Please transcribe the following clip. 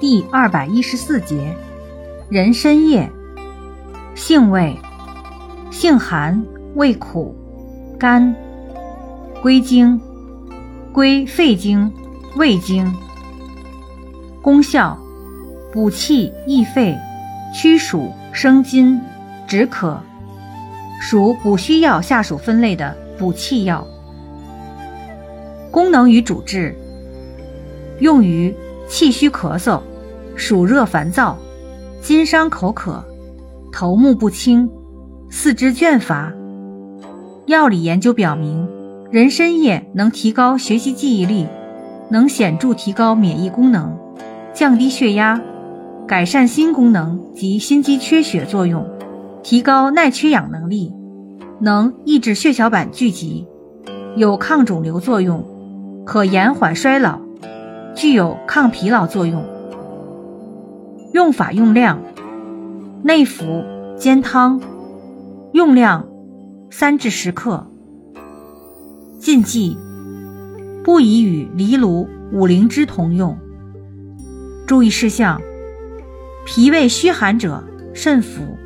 第二百一十四节，人参叶，性味，性寒，味苦，甘，归经，归肺经、胃经。功效，补气益肺，驱暑生津，止渴，属补虚药下属分类的补气药。功能与主治，用于气虚咳嗽。暑热烦躁、津伤口渴、头目不清、四肢倦乏。药理研究表明，人参叶能提高学习记忆力，能显著提高免疫功能，降低血压，改善心功能及心肌缺血作用，提高耐缺氧能力，能抑制血小板聚集，有抗肿瘤作用，可延缓衰老，具有抗疲劳作用。用法用量：内服煎汤，用量三至十克。禁忌：不宜与藜芦、五灵芝同用。注意事项：脾胃虚寒者慎服。